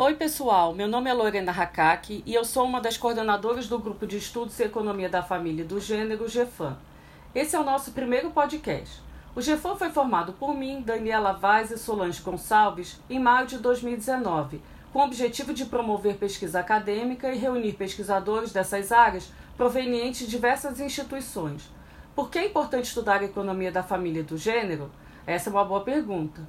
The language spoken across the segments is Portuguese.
Oi, pessoal. Meu nome é Lorena Hakaki e eu sou uma das coordenadoras do Grupo de Estudos e Economia da Família e do Gênero, GEFAM. Esse é o nosso primeiro podcast. O GEFAM foi formado por mim, Daniela Vaz e Solange Gonçalves em maio de 2019, com o objetivo de promover pesquisa acadêmica e reunir pesquisadores dessas áreas provenientes de diversas instituições. Por que é importante estudar a economia da família e do gênero? Essa é uma boa pergunta.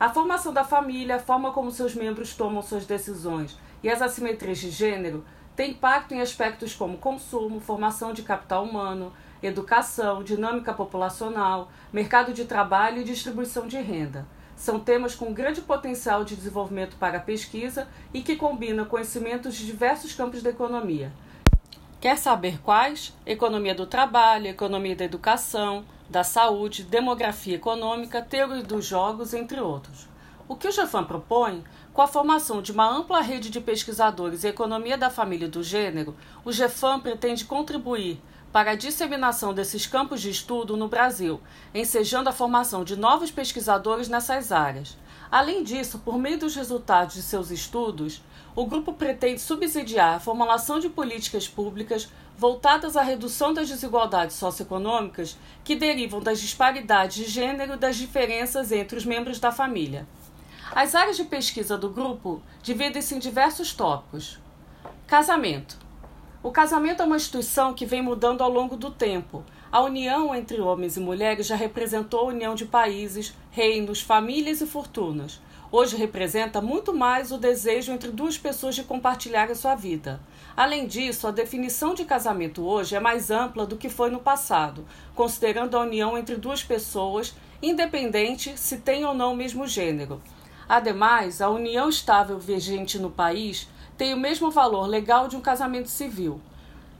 A formação da família, a forma como seus membros tomam suas decisões e as assimetrias de gênero têm impacto em aspectos como consumo, formação de capital humano, educação, dinâmica populacional, mercado de trabalho e distribuição de renda. São temas com grande potencial de desenvolvimento para a pesquisa e que combinam conhecimentos de diversos campos da economia. Quer saber quais? Economia do trabalho, economia da educação, da saúde, demografia econômica, teoria dos jogos, entre outros. O que o GEFAM propõe, com a formação de uma ampla rede de pesquisadores em economia da família e do gênero, o GEFAM pretende contribuir para a disseminação desses campos de estudo no Brasil, ensejando a formação de novos pesquisadores nessas áreas. Além disso, por meio dos resultados de seus estudos, o grupo pretende subsidiar a formulação de políticas públicas voltadas à redução das desigualdades socioeconômicas que derivam das disparidades de gênero e das diferenças entre os membros da família. As áreas de pesquisa do grupo dividem-se em diversos tópicos. Casamento. O casamento é uma instituição que vem mudando ao longo do tempo. A união entre homens e mulheres já representou a união de países, reinos, famílias e fortunas. Hoje representa muito mais o desejo entre duas pessoas de compartilhar a sua vida. Além disso, a definição de casamento hoje é mais ampla do que foi no passado, considerando a união entre duas pessoas, independente se têm ou não o mesmo gênero. Ademais, a união estável vigente no país tem o mesmo valor legal de um casamento civil.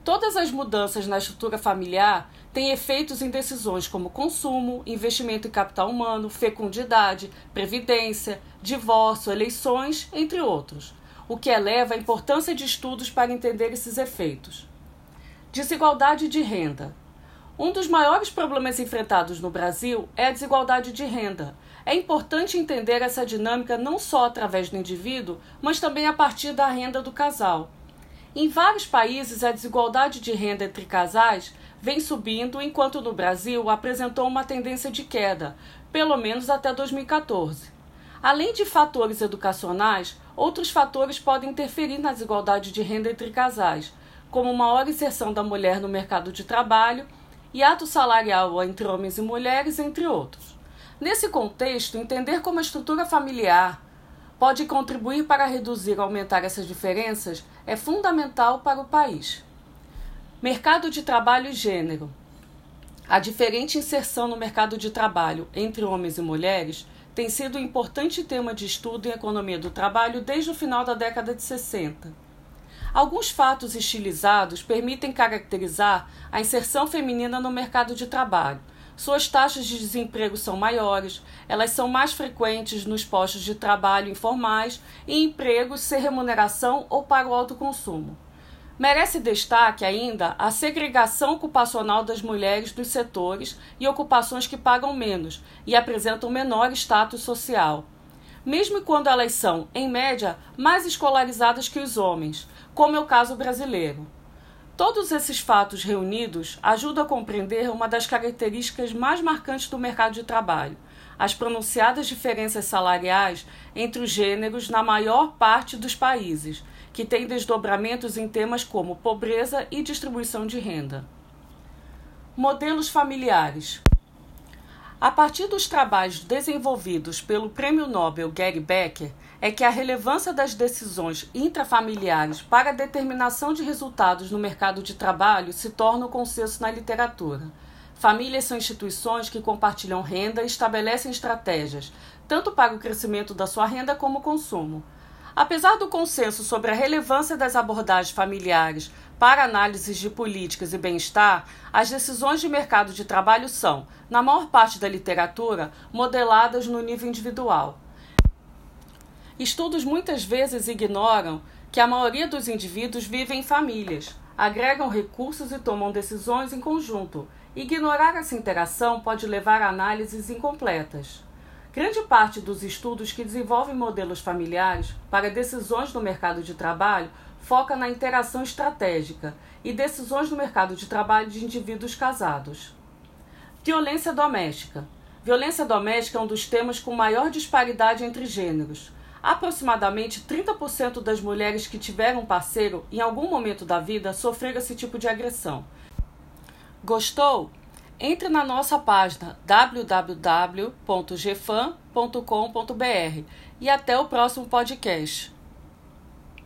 Todas as mudanças na estrutura familiar têm efeitos em decisões como consumo, investimento em capital humano, fecundidade, previdência, divórcio, eleições, entre outros, o que eleva a importância de estudos para entender esses efeitos. Desigualdade de renda. Um dos maiores problemas enfrentados no Brasil é a desigualdade de renda. É importante entender essa dinâmica não só através do indivíduo, mas também a partir da renda do casal. Em vários países, a desigualdade de renda entre casais vem subindo, enquanto no Brasil apresentou uma tendência de queda, pelo menos até 2014. Além de fatores educacionais, outros fatores podem interferir na desigualdade de renda entre casais, como maior inserção da mulher no mercado de trabalho e ato salarial entre homens e mulheres, entre outros. Nesse contexto, entender como a estrutura familiar, pode contribuir para reduzir ou aumentar essas diferenças é fundamental para o país. Mercado de trabalho e gênero. A diferente inserção no mercado de trabalho entre homens e mulheres tem sido um importante tema de estudo em economia do trabalho desde o final da década de 60. Alguns fatos estilizados permitem caracterizar a inserção feminina no mercado de trabalho, suas taxas de desemprego são maiores, elas são mais frequentes nos postos de trabalho informais e empregos sem remuneração ou para o autoconsumo. Merece destaque ainda a segregação ocupacional das mulheres dos setores e ocupações que pagam menos e apresentam menor status social. Mesmo quando elas são, em média, mais escolarizadas que os homens, como é o caso brasileiro. Todos esses fatos reunidos ajudam a compreender uma das características mais marcantes do mercado de trabalho: as pronunciadas diferenças salariais entre os gêneros na maior parte dos países, que têm desdobramentos em temas como pobreza e distribuição de renda. Modelos familiares. A partir dos trabalhos desenvolvidos pelo Prêmio Nobel Gary Becker, é que a relevância das decisões intrafamiliares para a determinação de resultados no mercado de trabalho se torna um consenso na literatura. Famílias são instituições que compartilham renda e estabelecem estratégias, tanto para o crescimento da sua renda como o consumo. Apesar do consenso sobre a relevância das abordagens familiares para análises de políticas e bem-estar, as decisões de mercado de trabalho são, na maior parte da literatura, modeladas no nível individual. Estudos muitas vezes ignoram que a maioria dos indivíduos vivem em famílias, agregam recursos e tomam decisões em conjunto. Ignorar essa interação pode levar a análises incompletas. Grande parte dos estudos que desenvolvem modelos familiares para decisões no mercado de trabalho foca na interação estratégica e decisões no mercado de trabalho de indivíduos casados. Violência doméstica. Violência doméstica é um dos temas com maior disparidade entre gêneros. Aproximadamente 30% das mulheres que tiveram parceiro em algum momento da vida sofreram esse tipo de agressão. Gostou? Entre na nossa página www.gfan.com.br e até o próximo podcast.